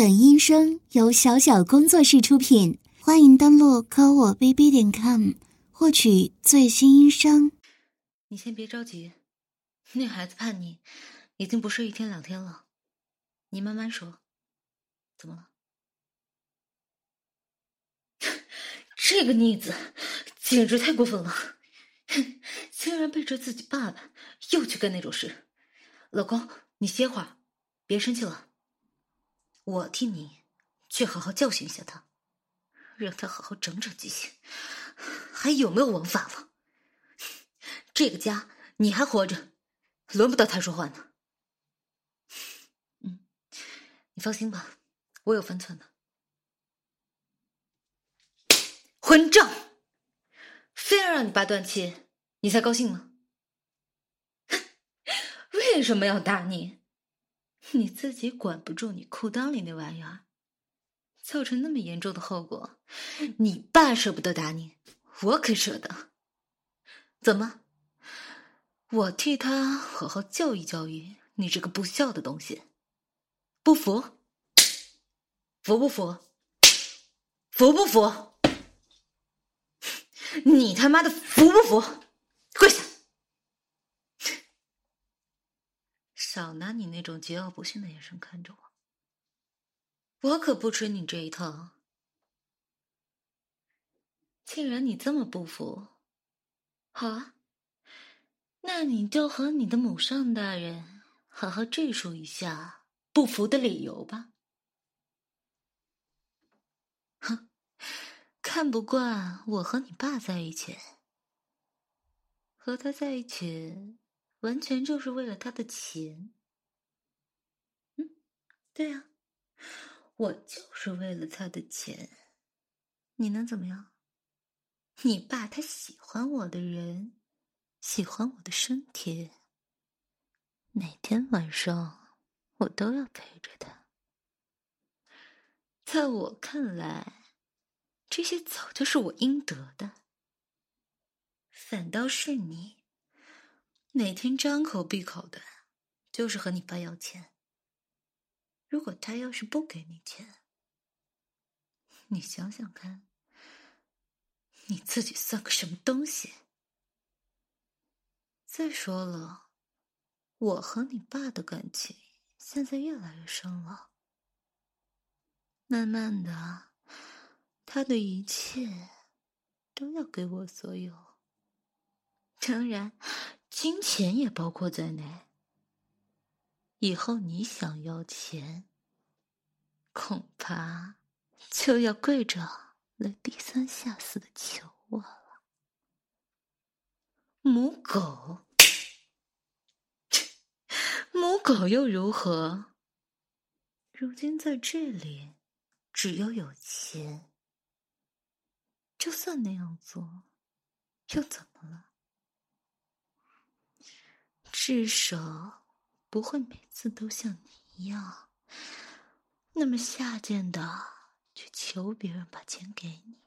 本音声由小小工作室出品，欢迎登录科我 bb 点 com 获取最新音声。你先别着急，那孩子叛逆，已经不是一天两天了，你慢慢说。怎么了？这个逆子简直太过分了，竟然背着自己爸爸又去干那种事。老公，你歇会儿，别生气了。我替你去好好教训一下他，让他好好长长记性，还有没有王法了？这个家你还活着，轮不到他说话呢。嗯，你放心吧，我有分寸的。混账！非要让你爸断气，你才高兴吗？为什么要打你？你自己管不住你裤裆里那玩意儿，造成那么严重的后果，你爸舍不得打你，我可舍得。怎么？我替他好好教育教育你这个不孝的东西，不服？服不服？服不服？你他妈的服不服？跪下！少拿你那种桀骜不驯的眼神看着我，我可不吃你这一套。既然你这么不服，好啊，那你就和你的母上大人好好赘述一下不服的理由吧。哼，看不惯我和你爸在一起，和他在一起。完全就是为了他的钱，嗯，对呀，我就是为了他的钱，你能怎么样？你爸他喜欢我的人，喜欢我的身体，每天晚上我都要陪着他。在我看来，这些早就是我应得的，反倒是你。每天张口闭口的，就是和你爸要钱。如果他要是不给你钱，你想想看，你自己算个什么东西？再说了，我和你爸的感情现在越来越深了，慢慢的，他的一切都要给我所有。当然。金钱也包括在内。以后你想要钱，恐怕就要跪着来低三下四的求我了。母狗，母狗又如何？如今在这里，只要有钱，就算那样做，又怎么了？至少不会每次都像你一样那么下贱的去求别人把钱给你，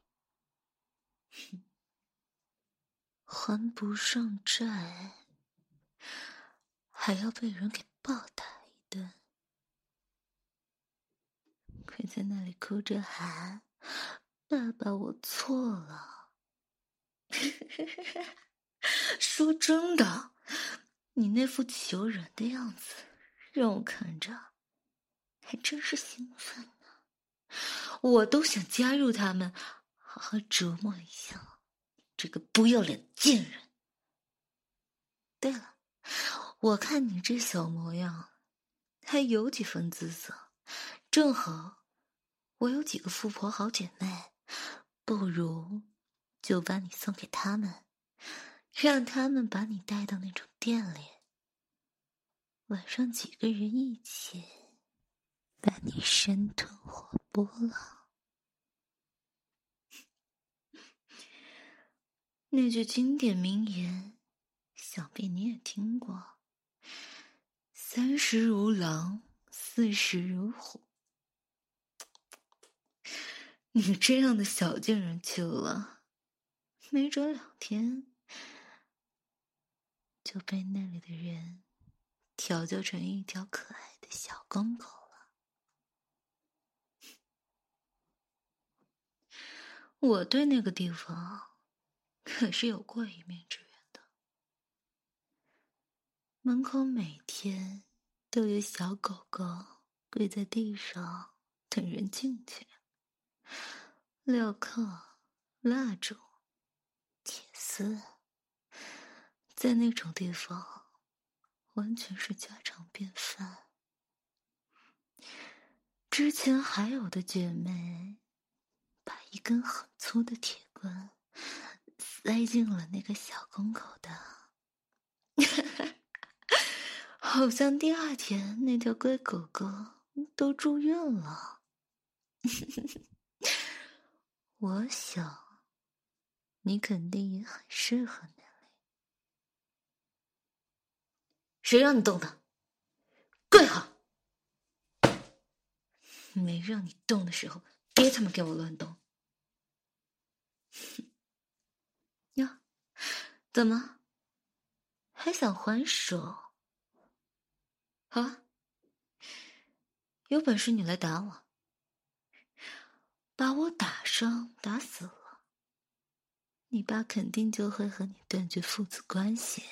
哼还不上债，还要被人给暴打一顿，跪在那里哭着喊：“爸爸，我错了。”说真的。你那副求人的样子，让我看着还真是兴奋呢。我都想加入他们，好好折磨一下这个不要脸的贱人。对了，我看你这小模样，还有几分姿色，正好我有几个富婆好姐妹，不如就把你送给他们。让他们把你带到那种店里，晚上几个人一起把你生吞活剥了。那句经典名言，想必你也听过：“三十如狼，四十如虎。”你这样的小贱人去了，没准两天。就被那里的人调教成一条可爱的小公狗了。我对那个地方可是有过一面之缘的，门口每天都有小狗狗跪在地上等人进去。镣铐、蜡烛、铁丝。在那种地方完全是家常便饭。之前还有的姐妹。把一根很粗的铁棍塞进了那个小公口的，好像第二天那条乖狗狗都住院了。我想，你肯定也很适合那里。谁让你动的？跪好！没让你动的时候。别他妈给我乱动！哟，怎么还想还手？好啊，有本事你来打我，把我打伤、打死了，你爸肯定就会和你断绝父子关系。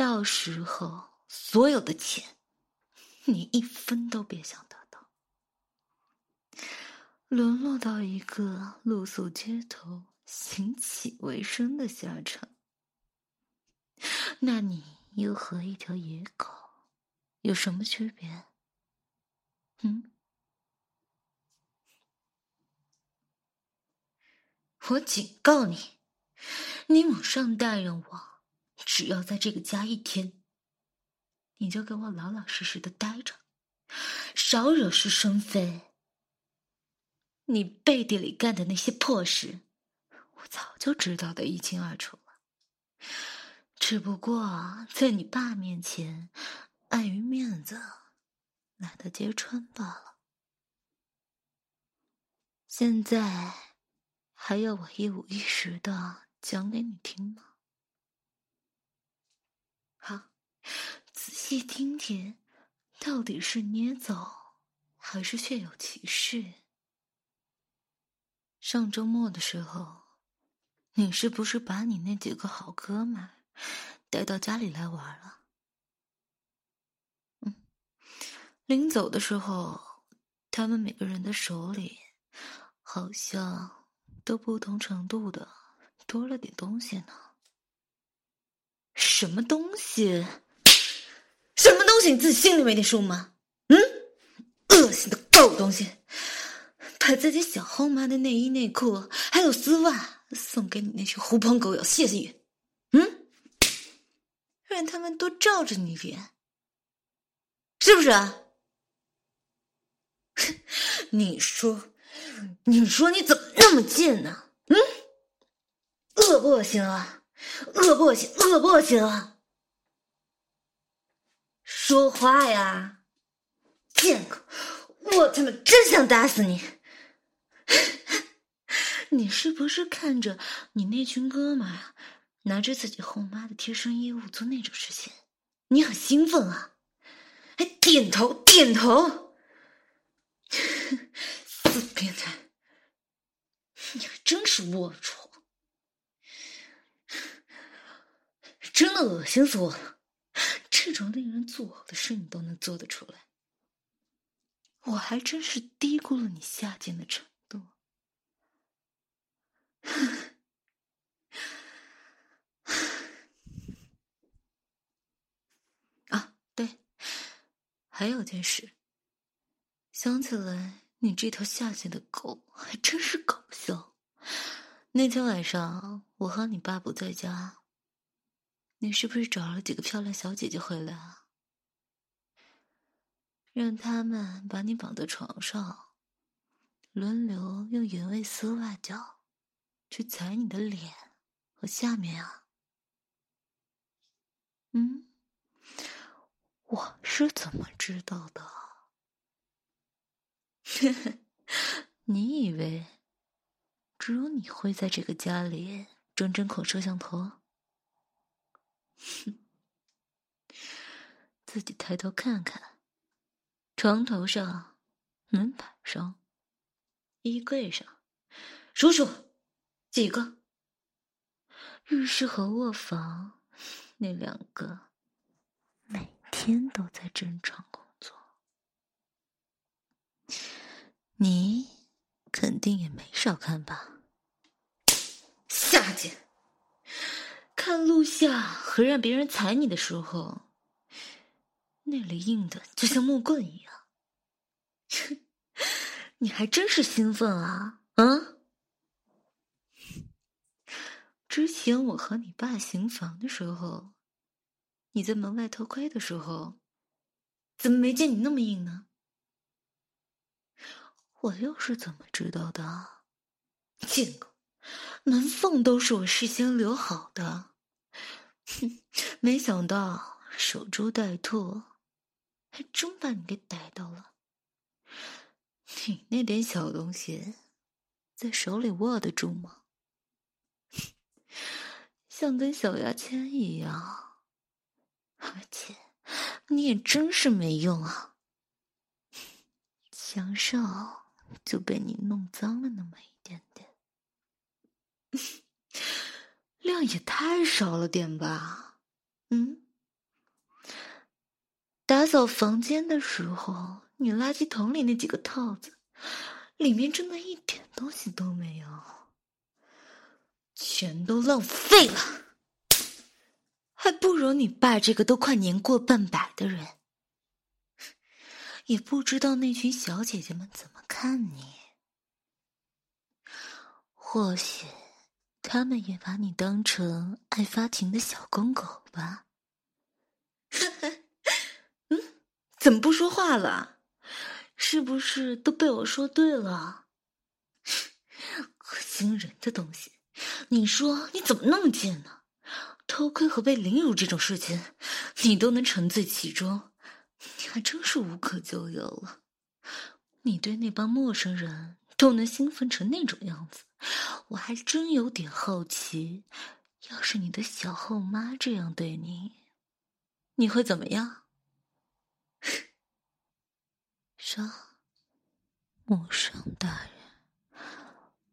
到时候，所有的钱，你一分都别想得到。沦落到一个露宿街头、行乞为生的下场，那你又和一条野狗有什么区别？嗯？我警告你，你母上大人我，只要在这个家一天，你就给我老老实实的待着，少惹是生非。你背地里干的那些破事，我早就知道的一清二楚了。只不过在你爸面前，碍于面子，懒得揭穿罢了。现在还要我一五一十的讲给你听吗？好，仔细听听，到底是捏走，还是确有其事？上周末的时候，你是不是把你那几个好哥们带到家里来玩了？嗯，临走的时候，他们每个人的手里好像都不同程度的多了点东西呢。什么东西？什么东西？你自己心里没点数吗？嗯，恶心的狗东西！把自己小后妈的内衣内裤还有丝袜送给你那群狐朋狗友谢谢你，嗯，让他们多照着你脸，是不是啊？你说，你说你怎么那么贱呢？嗯，恶不恶心啊？恶不恶心？恶不恶心啊？说话呀，贱狗！我他妈真想打死你！你是不是看着你那群哥们儿拿着自己后妈的贴身衣物做那种事情，你很兴奋啊？还点头点头？死变态！你还真是龌龊，真的恶心死我了！这种令人作呕的事你都能做得出来，我还真是低估了你下贱的程度。啊，对，还有件事。想起来，你这条下贱的狗还真是搞笑。那天晚上，我和你爸不在家，你是不是找了几个漂亮小姐姐回来啊？让他们把你绑在床上，轮流用原味丝袜脚。去踩你的脸和下面啊？嗯，我是怎么知道的？你以为只有你会在这个家里装针孔摄像头？哼，自己抬头看看，床头上、门板上、衣柜上。数数，几个？浴室和卧房那两个，每天都在正常工作。你肯定也没少看吧？下贱！看录像和让别人踩你的时候，那里硬的就像木棍一样。你还真是兴奋啊！啊！之前我和你爸行房的时候，你在门外偷窥的时候，怎么没见你那么硬呢？我又是怎么知道的？见过，门缝都是我事先留好的。哼，没想到守株待兔，还真把你给逮到了。你那点小东西，在手里握得住吗？像根小牙签一样，而且你也真是没用啊！享受就被你弄脏了那么一点点，量也太少了点吧？嗯，打扫房间的时候。你垃圾桶里那几个套子，里面真的一点东西都没有，全都浪费了，还不如你爸这个都快年过半百的人，也不知道那群小姐姐们怎么看你，或许他们也把你当成爱发情的小公狗吧。嗯，怎么不说话了？是不是都被我说对了？恶心人的东西！你说你怎么那么贱呢？偷窥和被凌辱这种事情，你都能沉醉其中，你还真是无可救药了。你对那帮陌生人都能兴奋成那种样子，我还真有点好奇，要是你的小后妈这样对你，你会怎么样？说，母上大人，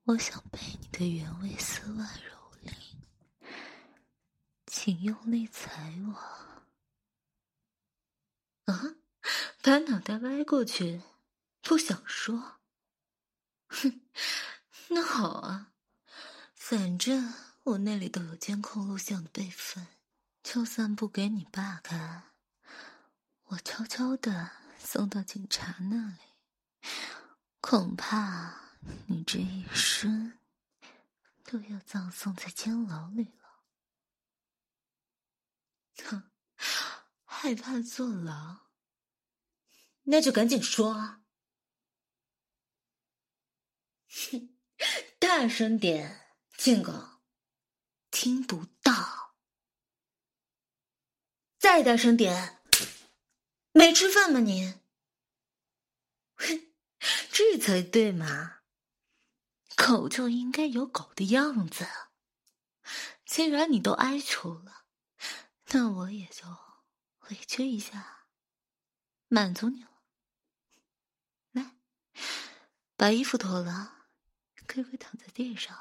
我想被你的原味丝袜蹂躏，请用力踩我。啊，把脑袋歪过去，不想说。哼，那好啊，反正我那里都有监控录像的备份，就算不给你爸看，我悄悄的。送到警察那里，恐怕你这一生都要葬送在监牢里了。哼，害怕坐牢？那就赶紧说啊！哼，大声点，贱狗，听不到。再大声点。没吃饭吗你？哼，这才对嘛！狗就应该有狗的样子。既然你都哀求了，那我也就委屈一下，满足你了。来，把衣服脱了，乖乖躺在地上。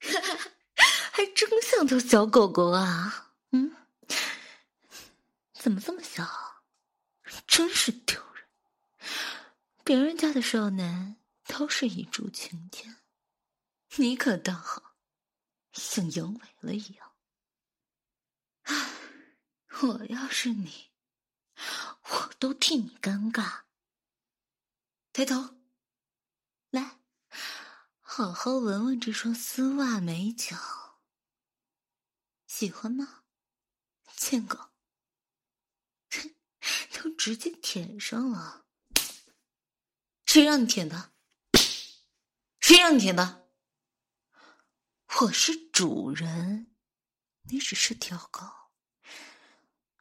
还真像条小狗狗啊！嗯。怎么这么小？真是丢人！别人家的少男都是一柱擎天，你可倒好，像阳痿了一样。唉，我要是你，我都替你尴尬。抬头，来，好好闻闻这双丝袜美脚，喜欢吗，贱狗？都直接舔上了，谁让你舔的？谁让你舔的？我是主人，你只是条狗。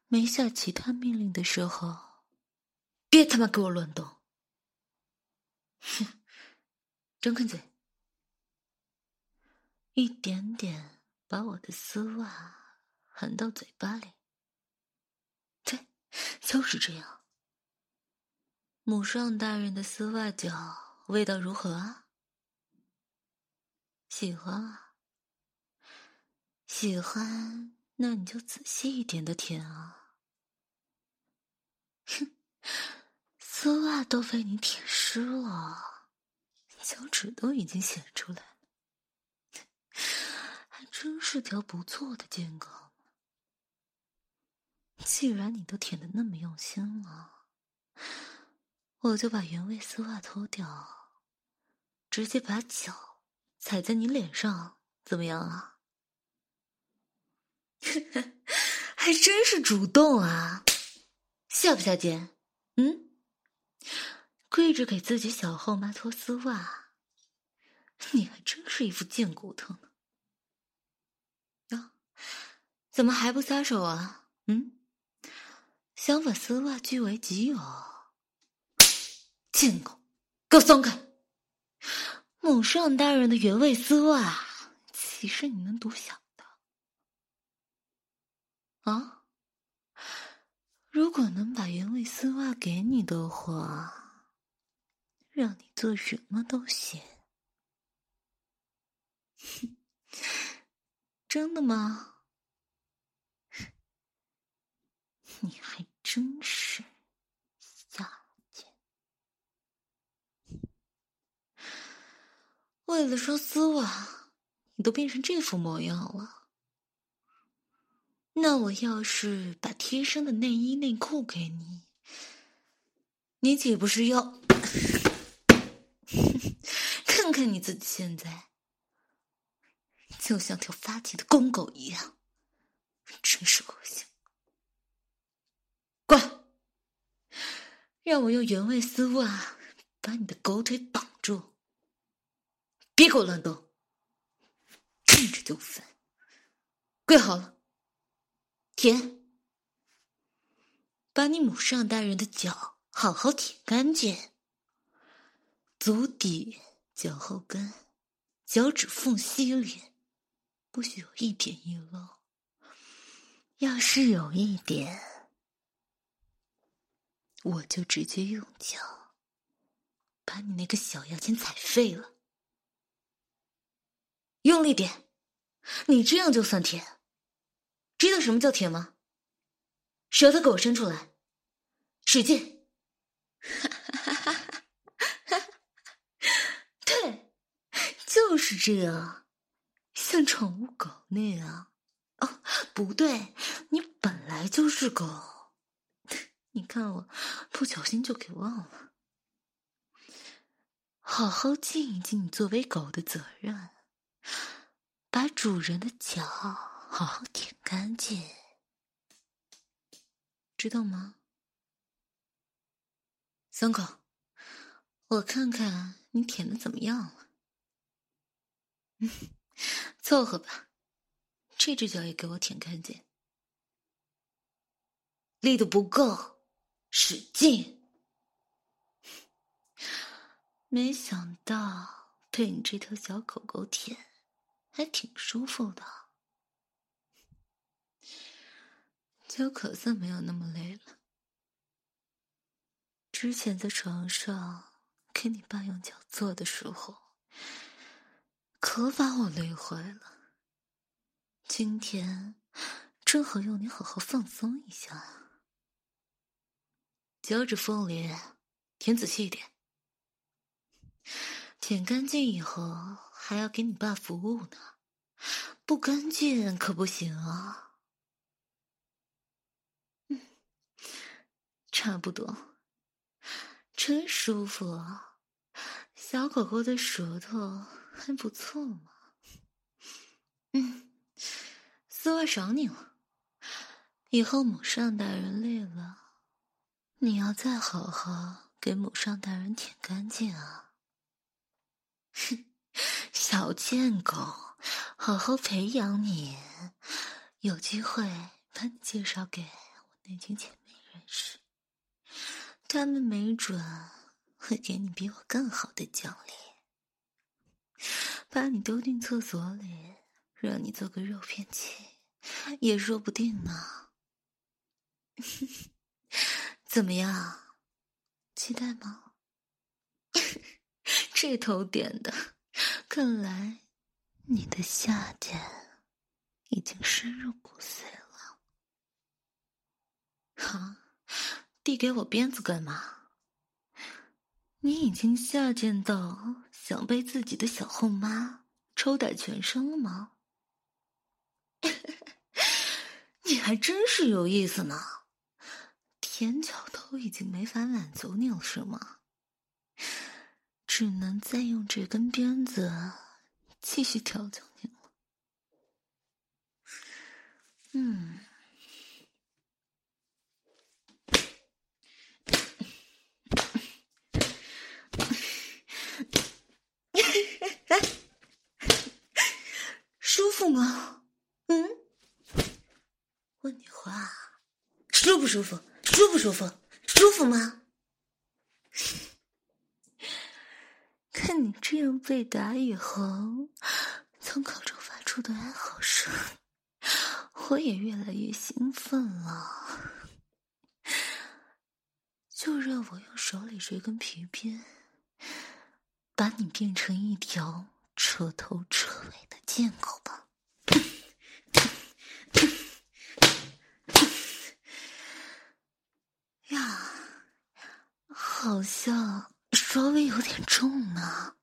没下其他命令的时候，别他妈给我乱动！哼，张开嘴，一点点把我的丝袜含到嘴巴里。对就是这样。母上大人的丝袜脚味道如何啊？喜欢啊？喜欢，那你就仔细一点的舔啊！哼，丝袜都被你舔湿了，脚趾都已经显出来了，还真是条不错的贱狗。既然你都舔的那么用心了，我就把原味丝袜脱掉，直接把脚踩在你脸上，怎么样啊？还真是主动啊，下不下贱？嗯，跪着给自己小后妈脱丝袜，你还真是一副贱骨头呢。啊，怎么还不撒手啊？嗯？想把丝袜据为己有，贱狗，给我松开！母上大人的原味丝袜，岂是你能独享的？啊！如果能把原味丝袜给你的话，让你做什么都行。哼真的吗？你还真是下贱！为了说丝袜，你都变成这副模样了。那我要是把贴身的内衣内裤给你，你岂不是要哼 看看你自己现在，就像条发情的公狗一样，真是恶心！滚！让我用原味丝袜把你的狗腿绑住，别给我乱动，看着就烦。跪好了，舔，把你母上大人的脚好好舔干净，足底、脚后跟、脚趾缝隙里不许有一点遗漏，要是有一点。我就直接用脚把你那个小牙签踩废了，用力点，你这样就算舔。知道什么叫舔吗？舌头给我伸出来，使劲！哈哈哈哈，就是这样，像宠物狗那样。哦，不对，你本来就是狗。你看我不小心就给忘了，好好尽一尽你作为狗的责任，把主人的脚好好舔干净，知道吗？松口，我看看你舔的怎么样了。凑合吧，这只脚也给我舔干净，力度不够。使劲！没想到被你这条小狗狗舔，还挺舒服的，就可算没有那么累了。之前在床上给你爸用脚做的时候，可把我累坏了。今天正好用你好好放松一下。脚趾缝里舔仔细一点，舔干净以后还要给你爸服务呢，不干净可不行啊。嗯，差不多，真舒服啊，小狗狗的舌头还不错嘛。嗯，丝袜赏你了，以后母上大人累了。你要再好好给母上大人舔干净啊！哼，小贱狗，好好培养你，有机会把你介绍给我那群姐妹认识，他们没准会给你比我更好的奖励，把你丢进厕所里，让你做个肉片器，也说不定呢。怎么样，期待吗？这头点的，看来你的下贱已经深入骨髓了。哈，递给我鞭子干嘛？你已经下贱到想被自己的小后妈抽打全身了吗？你还真是有意思呢，天桥都已经没法满足你了，是吗？只能再用这根鞭子继续调教你了。嗯，舒服吗？嗯，问你话，舒不舒服？舒不舒服？舒服吗？看你这样被打以后，从口中发出的哀嚎声，我也越来越兴奋了。就让我用手里这根皮鞭，把你变成一条彻头彻尾的贱狗吧。呀，好像。稍微有点重呢，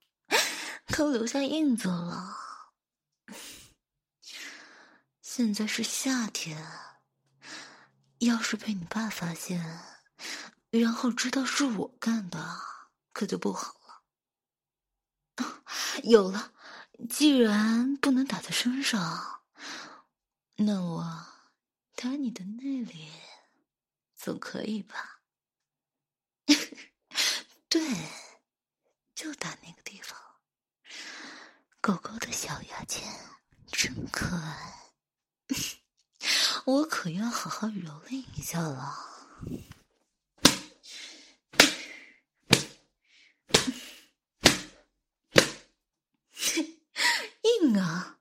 都留下印子了。现在是夏天，要是被你爸发现，然后知道是我干的，可就不好。有了，既然不能打在身上，那我打你的内里，总可以吧？对，就打那个地方。狗狗的小牙签真可爱，我可要好好蹂躏一下了。硬啊，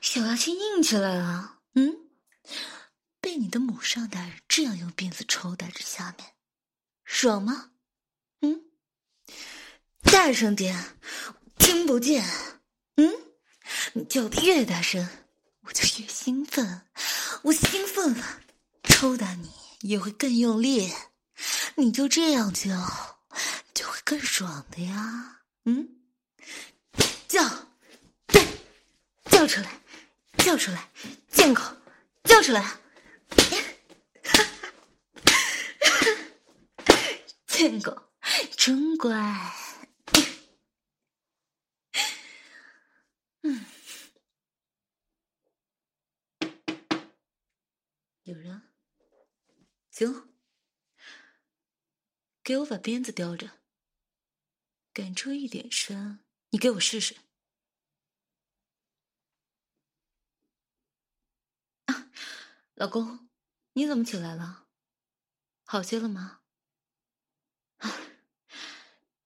小牙签硬起来了。嗯，被你的母上大人这样用鞭子抽打着下面，爽吗？嗯大声点，听不见。嗯，你叫的越大声，我就越兴奋。我兴奋了，抽打你也会更用力。你就这样叫，就会更爽的呀。嗯，叫，叫出来，叫出来，贱狗，叫出来。贱狗，真乖。嗯有人，行，给我把鞭子叼着，敢出一点声，你给我试试。啊，老公，你怎么起来了？好些了吗？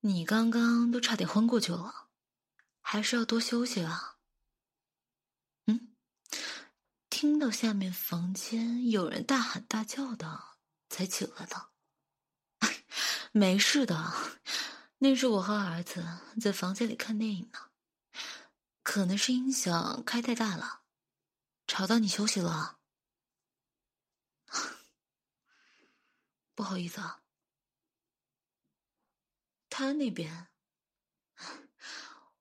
你刚刚都差点昏过去了，还是要多休息啊。嗯听到下面房间有人大喊大叫的，才起来的。没事的，那是我和儿子在房间里看电影呢，可能是音响开太大了，吵到你休息了。不好意思啊。他那边，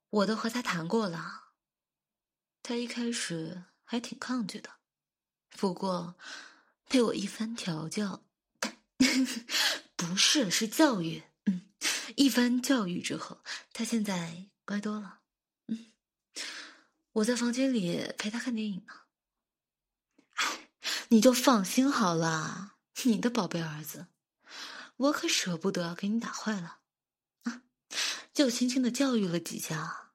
我都和他谈过了，他一开始。还挺抗拒的，不过被我一番调教，不是是教育，嗯，一番教育之后，他现在乖多了。嗯，我在房间里陪他看电影呢。你就放心好了，你的宝贝儿子，我可舍不得给你打坏了，就轻轻的教育了几下，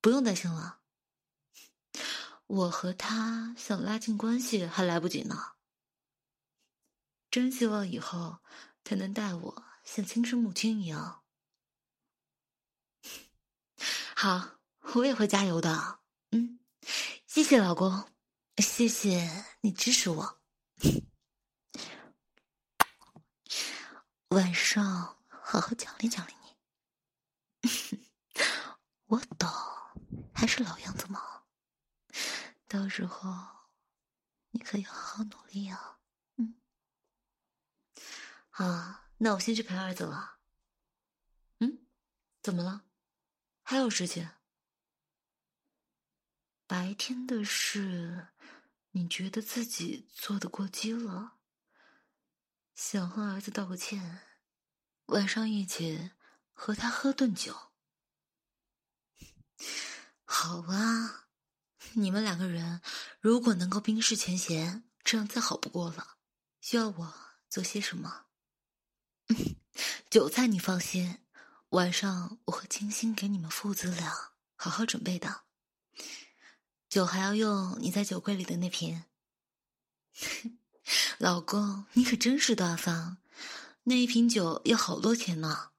不用担心了。我和他想拉近关系还来不及呢，真希望以后他能待我像亲生母亲一样。好，我也会加油的。嗯，谢谢老公，谢谢你支持我。晚上好好奖励奖励你。我懂，还是老样子吗？时候，你可以好好努力啊。嗯，好，那我先去陪儿子了。嗯，怎么了？还有事情？白天的事，你觉得自己做的过激了，想和儿子道个歉，晚上一起和他喝顿酒。好啊，你们两个人如果能够冰释前嫌，这样再好不过了。需要我做些什么？韭菜，你放心，晚上我会精心给你们父子俩好好准备的。酒还要用你在酒柜里的那瓶。老公，你可真是大方，那一瓶酒要好多钱呢。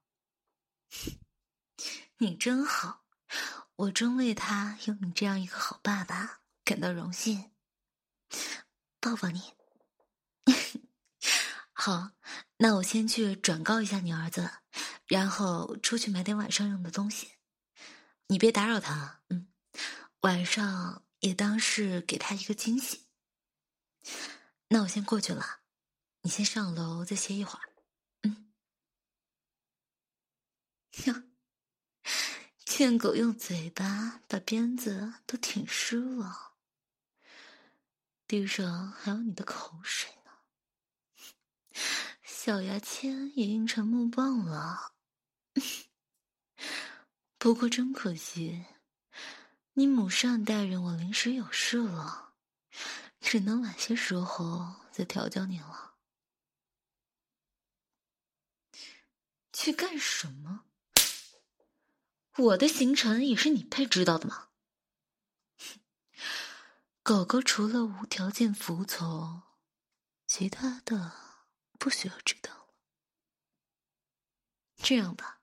你真好。我真为他有你这样一个好爸爸感到荣幸，抱抱你。好，那我先去转告一下你儿子，然后出去买点晚上用的东西。你别打扰他，嗯，晚上也当是给他一个惊喜。那我先过去了，你先上楼再歇一会儿。嗯，哟。贱狗用嘴巴把鞭子都舔湿了，地上还有你的口水呢。小牙签也硬成木棒了。不过真可惜，你母上大人我临时有事了，只能晚些时候再调教你了。去干什么？我的行程也是你配知道的吗？狗狗除了无条件服从，其他的不需要知道了。这样吧，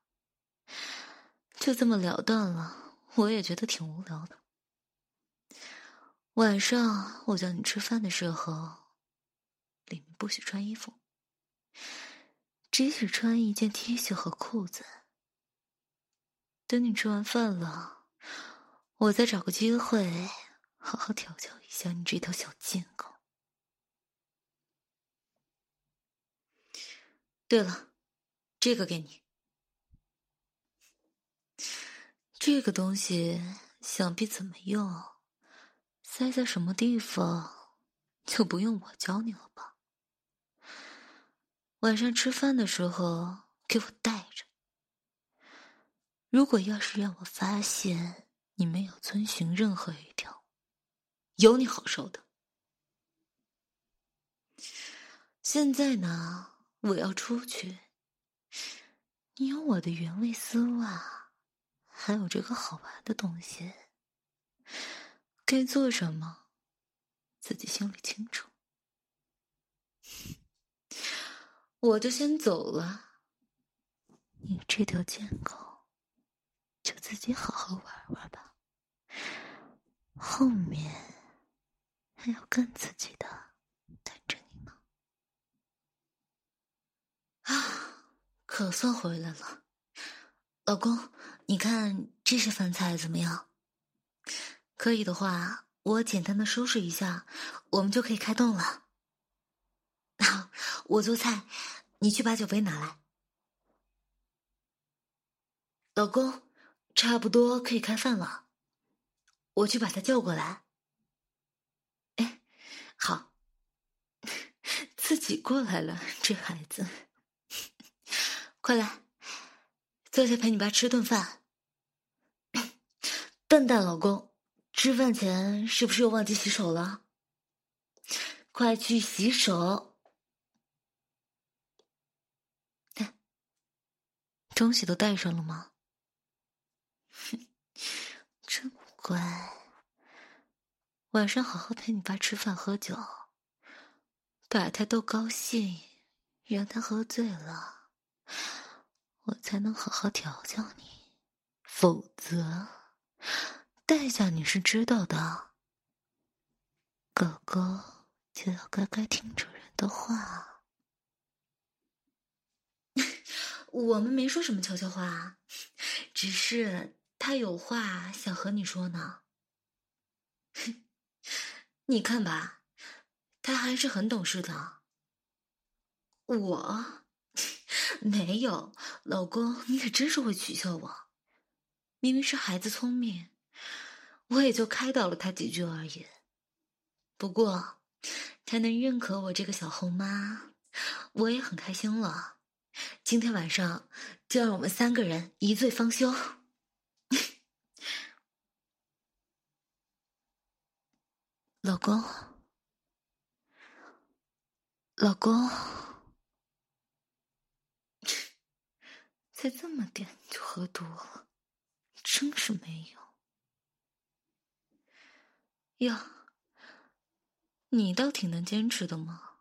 就这么了断了。我也觉得挺无聊的。晚上我叫你吃饭的时候，里面不许穿衣服，只许穿一件 T 恤和裤子。等你吃完饭了，我再找个机会好好调教一下你这条小贱狗。对了，这个给你。这个东西想必怎么用，塞在什么地方，就不用我教你了吧？晚上吃饭的时候给我带着。如果要是让我发现你没有遵循任何一条，有你好受的。现在呢，我要出去。你有我的原味丝袜，还有这个好玩的东西，该做什么，自己心里清楚。我就先走了。你这条贱狗。就自己好好玩玩吧，后面还有更刺激的等着你呢。啊，可算回来了，老公，你看这些饭菜怎么样？可以的话，我简单的收拾一下，我们就可以开动了。好，我做菜，你去把酒杯拿来，老公。差不多可以开饭了，我去把他叫过来。哎，好，自己过来了，这孩子，快来，坐下陪你爸吃顿饭。笨蛋老公，吃饭前是不是又忘记洗手了？快去洗手！哎，东西都带上了吗？哼 真乖，晚上好好陪你爸吃饭喝酒，把他逗高兴，让他喝醉了，我才能好好调教你。否则，代价你是知道的。狗狗就要乖乖听主人的话。我们没说什么悄悄话，只是。他有话想和你说呢，你看吧，他还是很懂事的。我 没有，老公，你可真是会取笑我。明明是孩子聪明，我也就开导了他几句而已。不过，他能认可我这个小后妈，我也很开心了。今天晚上就让我们三个人一醉方休。老公，老公，才这么点就喝多了，真是没有。呀，你倒挺能坚持的嘛，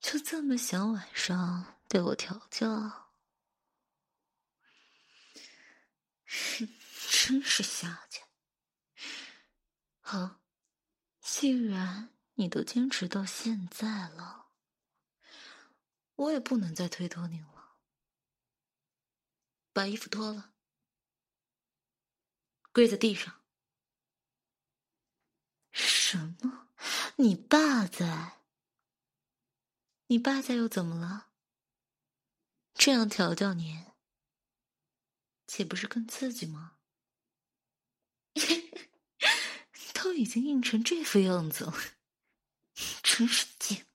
就这么想晚上被我调教，真是下贱。好。既然你都坚持到现在了，我也不能再推脱你了。把衣服脱了，跪在地上。什么？你爸在？你爸在又怎么了？这样调教你，岂不是更刺激吗？都已经硬成这副样子了，真是贱！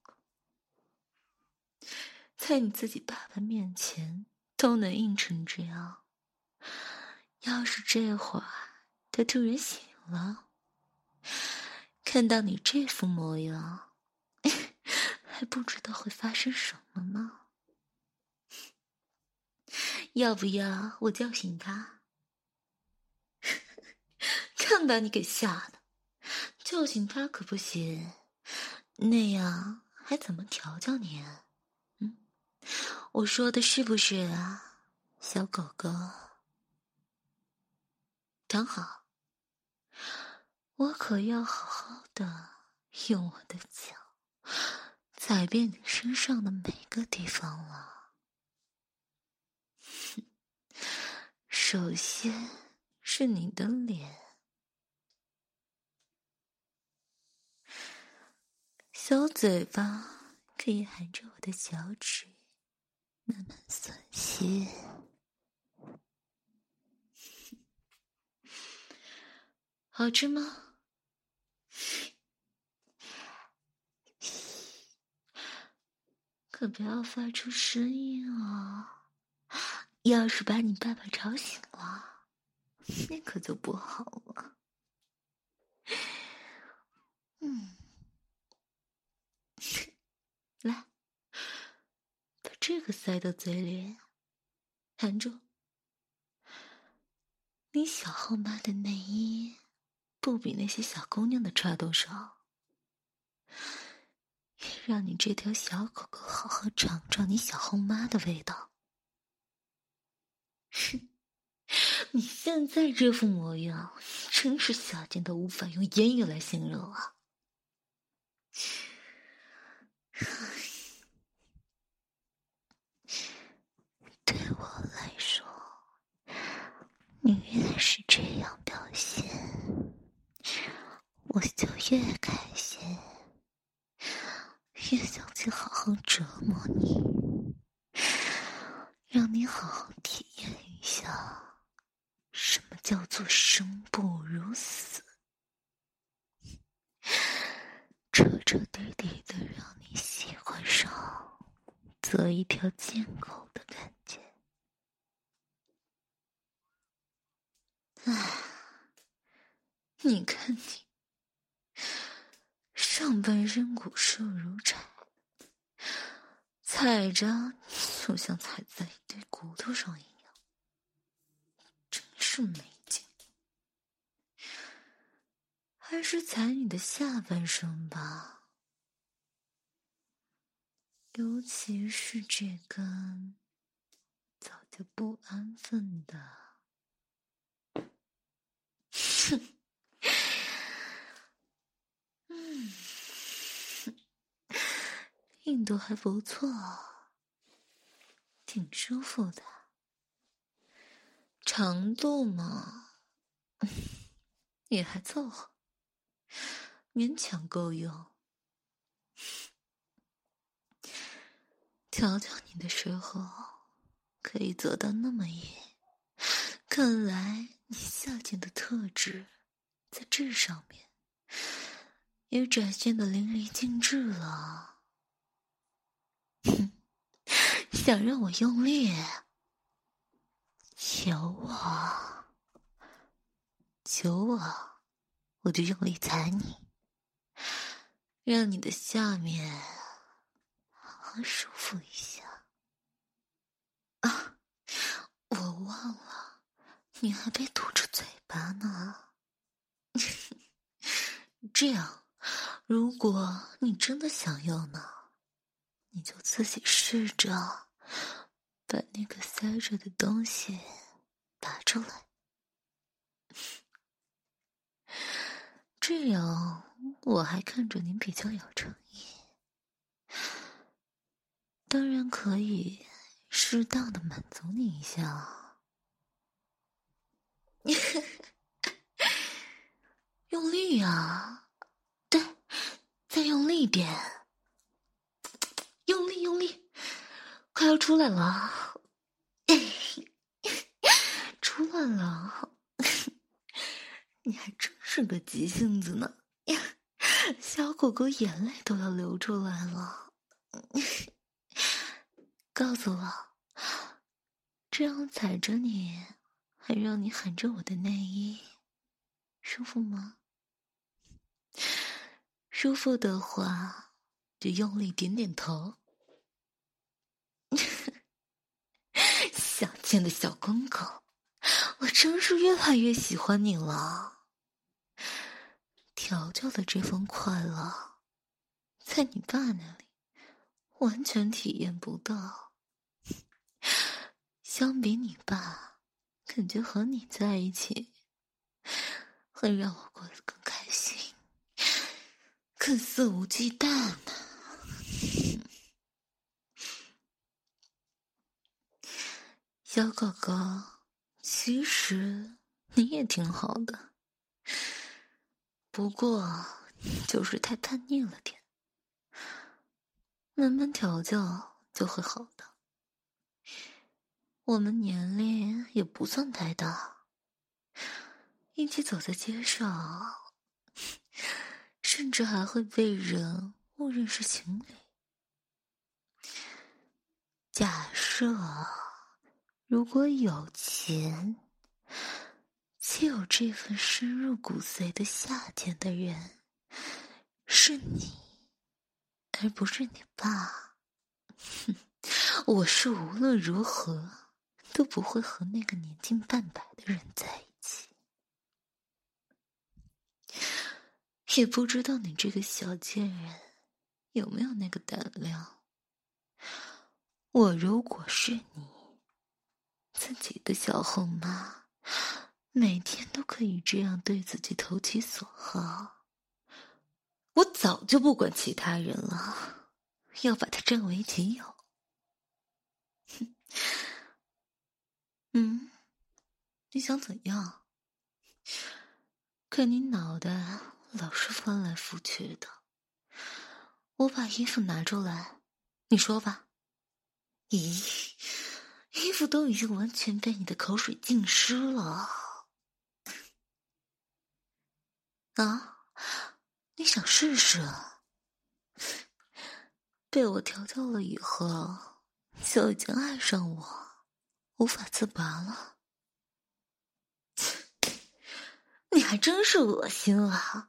在你自己爸爸面前都能硬成这样，要是这会儿他突然醒了，看到你这副模样，还不知道会发生什么呢。要不要我叫醒他？看把你给吓的！叫醒他可不行，那样还怎么调教你？嗯，我说的是不是啊，小狗狗？躺好，我可要好好的用我的脚踩遍你身上的每个地方了。首先是你的脸。小嘴巴可以含着我的脚趾，慢慢吮吸，好吃吗？可不要发出声音啊！要是把你爸爸吵醒了，那可就不好了。嗯。来，把这个塞到嘴里，含住。你小后妈的内衣不比那些小姑娘的差多少，让你这条小狗狗好好尝尝你小后妈的味道。哼，你现在这副模样，真是下贱到无法用言语来形容啊！对我来说，你越是这样表现，我就越开心，越想去好好折磨你，让你好好体验一下什么叫做生不如死，彻彻底底的让你。喜欢上做一条贱狗的感觉，唉，你看你，上半身骨瘦如柴，踩着就像踩在一堆骨头上一样，真是没劲。还是踩你的下半身吧。尤其是这根早就不安分的，哼，嗯，硬度还不错，挺舒服的。长度嘛，也还凑合。勉强够用。调教你的时候，可以做到那么野，看来你下贱的特质，在这上面也展现的淋漓尽致了。哼，想让我用力？求我，求我，我就用力踩你，让你的下面好好舒服一下。啊，我忘了，你还被堵着嘴巴呢。这样，如果你真的想要呢，你就自己试着。把那个塞着的东西拔出来，这样我还看着您比较有诚意。当然可以适当的满足你一下，用力啊！再用力点，用力用力。快要出来了，出来了！你还真是个急性子呢，小狗狗眼泪都要流出来了。告诉我，这样踩着你，还让你喊着我的内衣，舒服吗？舒服的话，就用力点点头。小贱的小公狗，我真是越来越喜欢你了。调教的这份快乐，在你爸那里完全体验不到。相比你爸，感觉和你在一起，会让我过得更开，更肆无忌惮呢。小狗狗，其实你也挺好的，不过就是太叛逆了点。慢慢调教就会好的。我们年龄也不算太大，一起走在街上，甚至还会被人误认是情侣。假设。如果有钱，且有这份深入骨髓的夏天的人，是你，而不是你爸。哼，我是无论如何都不会和那个年近半百的人在一起。也不知道你这个小贱人有没有那个胆量。我如果是你。自己的小后妈，每天都可以这样对自己投其所好。我早就不管其他人了，要把她占为己有。哼，嗯，你想怎样？看你脑袋老是翻来覆去的，我把衣服拿出来，你说吧。咦？衣服都已经完全被你的口水浸湿了，啊！你想试试？被我调教了以后，就已经爱上我，无法自拔了。你还真是恶心啊！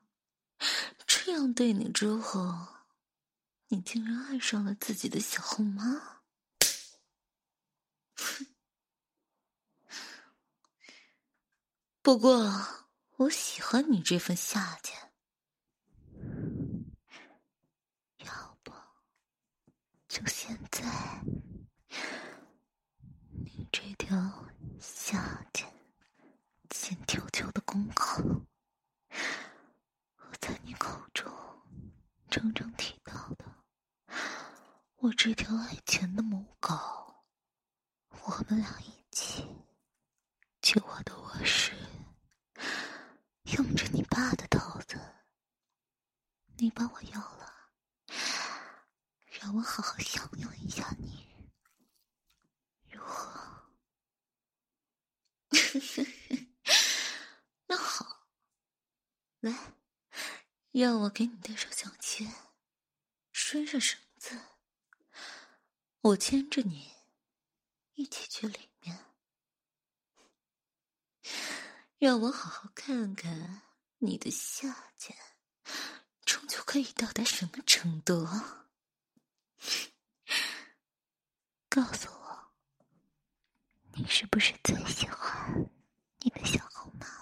这样对你之后，你竟然爱上了自己的小后妈。不过，我喜欢你这份下贱。要不，就现在，你这条下贱、欠条条的公狗，口中常常提到的，我这条爱钱的母狗，我们俩一起去我的卧室。用着你爸的刀子，你把我要了，让我好好享用一下你，如何？那好，来，让我给你戴上项圈，拴上绳子，我牵着你一起去里面，让我好好看看你的下贱。终究可以到达什么程度？告诉我，你是不是最喜欢你的小红帽？